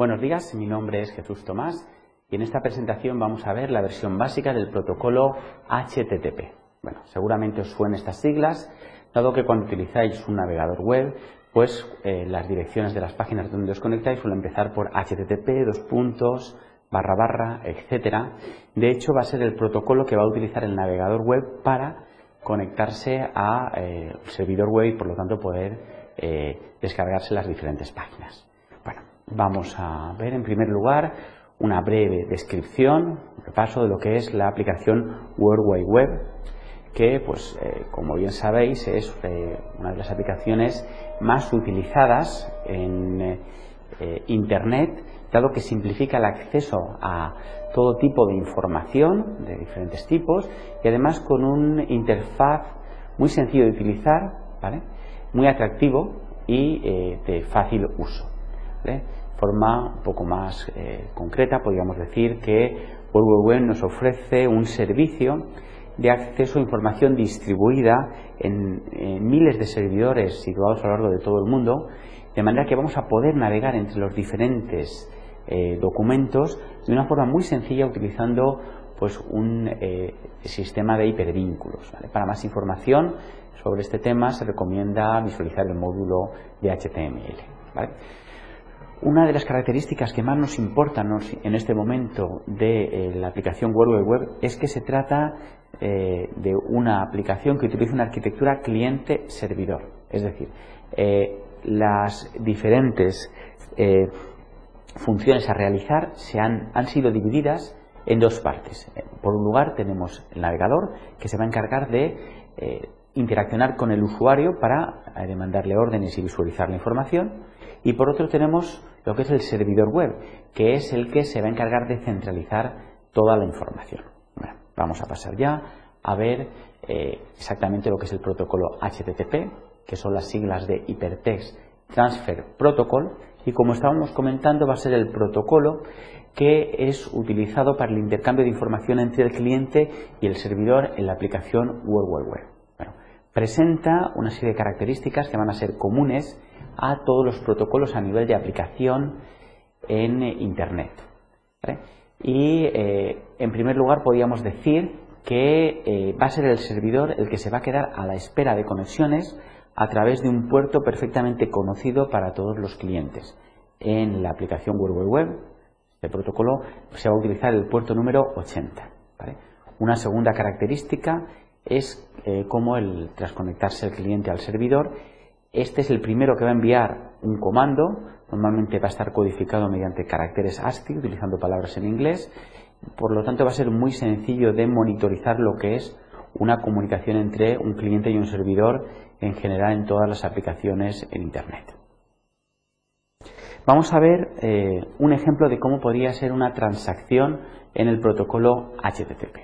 Buenos días, mi nombre es Jesús Tomás y en esta presentación vamos a ver la versión básica del protocolo HTTP. Bueno, seguramente os suenen estas siglas, dado que cuando utilizáis un navegador web, pues eh, las direcciones de las páginas donde os conectáis suelen empezar por HTTP, dos puntos, barra barra, etcétera. De hecho, va a ser el protocolo que va a utilizar el navegador web para conectarse al eh, servidor web y por lo tanto poder eh, descargarse las diferentes páginas. Vamos a ver en primer lugar una breve descripción, un repaso de lo que es la aplicación World Wide Web, que, pues, eh, como bien sabéis, es una de las aplicaciones más utilizadas en Internet, dado que simplifica el acceso a todo tipo de información de diferentes tipos y además con un interfaz muy sencillo de utilizar, muy atractivo y eh, de fácil uso. De forma un poco más eh, concreta, podríamos decir que Web nos ofrece un servicio de acceso a información distribuida en, miles de servidores situados a lo largo de todo el mundo, de manera que vamos a poder navegar entre los diferentes eh, documentos de una forma muy sencilla utilizando pues un eh, sistema de hipervínculos. Para más información sobre este tema se recomienda visualizar el módulo de HTML. Una de las características que más nos importan en este momento de eh, la aplicación World Wide Web es que se trata de una aplicación que utiliza una arquitectura cliente-servidor. Es decir, las diferentes funciones a realizar se han, sido divididas en dos partes. Eh, por un lugar tenemos el navegador que se va a encargar de eh, interaccionar con el usuario para eh, demandarle órdenes y visualizar la información. Y por otro tenemos lo que es el servidor web, que es el que se va a encargar de centralizar toda la información. vamos a pasar ya a ver exactamente lo que es el protocolo HTTP, que son las siglas de Hypertext Transfer Protocol, y como estábamos comentando va a ser el protocolo que es utilizado para el intercambio de información entre el cliente y el servidor en la aplicación World Wide Web. Bueno, presenta una serie de características que van a ser comunes a todos los protocolos a nivel de aplicación en Internet. Y eh, en primer lugar podríamos decir que eh, va a ser el servidor el que se va a quedar a la espera de conexiones a través de un puerto perfectamente conocido para todos los clientes. En la aplicación Wide Web, este protocolo se va a utilizar el puerto número 80. Una segunda característica es eh, cómo el, tras conectarse el cliente al servidor, este es el primero que va a enviar un comando, normalmente va a estar codificado mediante caracteres ASCII, utilizando palabras en inglés, por lo tanto va a ser muy sencillo de monitorizar lo que es una comunicación entre un cliente y un servidor en general en todas las aplicaciones en Internet. Vamos a ver eh, un ejemplo de cómo podría ser una transacción en el protocolo HTTP.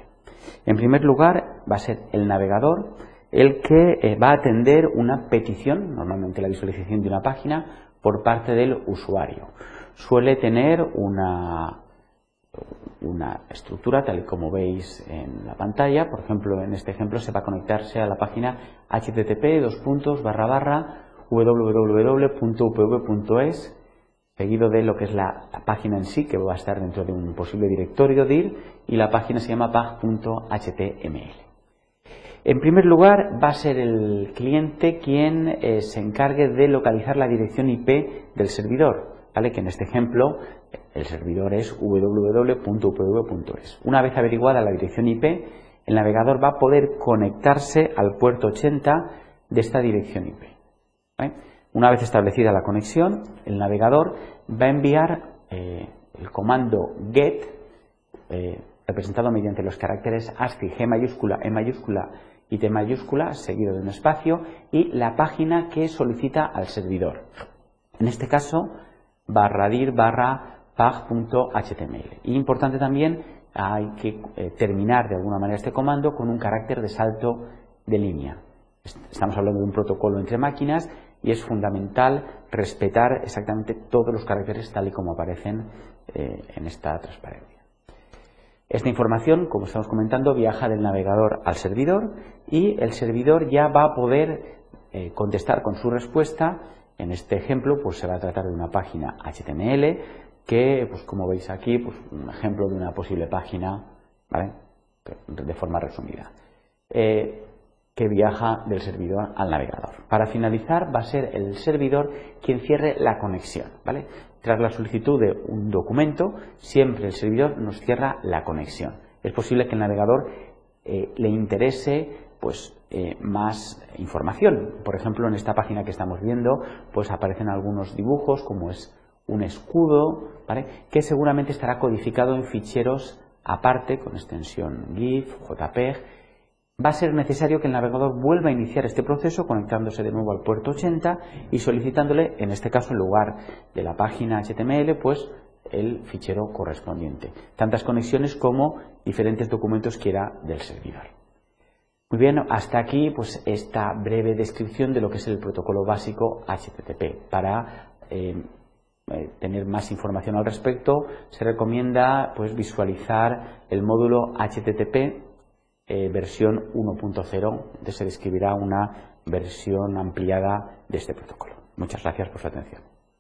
En primer lugar, va a ser el navegador el que eh, va a atender una petición, normalmente la visualización de una página, por parte del usuario. Suele tener una, una estructura tal y como veis en la pantalla. Por ejemplo, en este ejemplo se va a conectarse a la página http www.upv.es seguido de lo que es la, página en sí, que va a estar dentro de un posible directorio dir, y la página se llama pag.html. En primer lugar, va a ser el cliente quien eh, se encargue de localizar la dirección IP del servidor, ¿vale? que en este ejemplo el servidor es www.upv.es. Una vez averiguada la dirección IP, el navegador va a poder conectarse al puerto 80 de esta dirección IP. Una vez establecida la conexión, el navegador va a enviar eh, el comando get, eh, representado mediante los caracteres ASCII G mayúscula, E mayúscula y T mayúscula, seguido de un espacio, y la página que solicita al servidor. En este caso, barra dir barra pag.html. Y importante también, hay que eh, terminar de alguna manera este comando con un carácter de salto de línea. Estamos hablando de un protocolo entre máquinas y es fundamental respetar exactamente todos los caracteres tal y como aparecen eh, en esta transparencia. Esta información, como estamos comentando, viaja del navegador al servidor y el servidor ya va a poder eh, contestar con su respuesta. En este ejemplo, pues se va a tratar de una página HTML que, pues como veis aquí, pues un ejemplo de una posible página, ¿vale? de forma resumida, eh, que viaja del servidor al navegador. Para finalizar, va a ser el servidor quien cierre la conexión, ¿vale? Tras la solicitud de un documento, siempre el servidor nos cierra la conexión. Es posible que el navegador eh, le interese pues eh, más información. Por ejemplo, en esta página que estamos viendo, pues aparecen algunos dibujos, como es un escudo, que seguramente estará codificado en ficheros aparte, con extensión GIF, JPEG. Va a ser necesario que el navegador vuelva a iniciar este proceso conectándose de nuevo al puerto 80 y solicitándole, en este caso en lugar de la página HTML, pues el fichero correspondiente. Tantas conexiones como diferentes documentos quiera del servidor. Muy bien, hasta aquí pues esta breve descripción de lo que es el protocolo básico HTTP. Para eh, eh, tener más información al respecto, se recomienda pues visualizar el módulo HTTP eh, versión 1.0, donde se describirá una versión ampliada de este protocolo. Muchas gracias por su atención.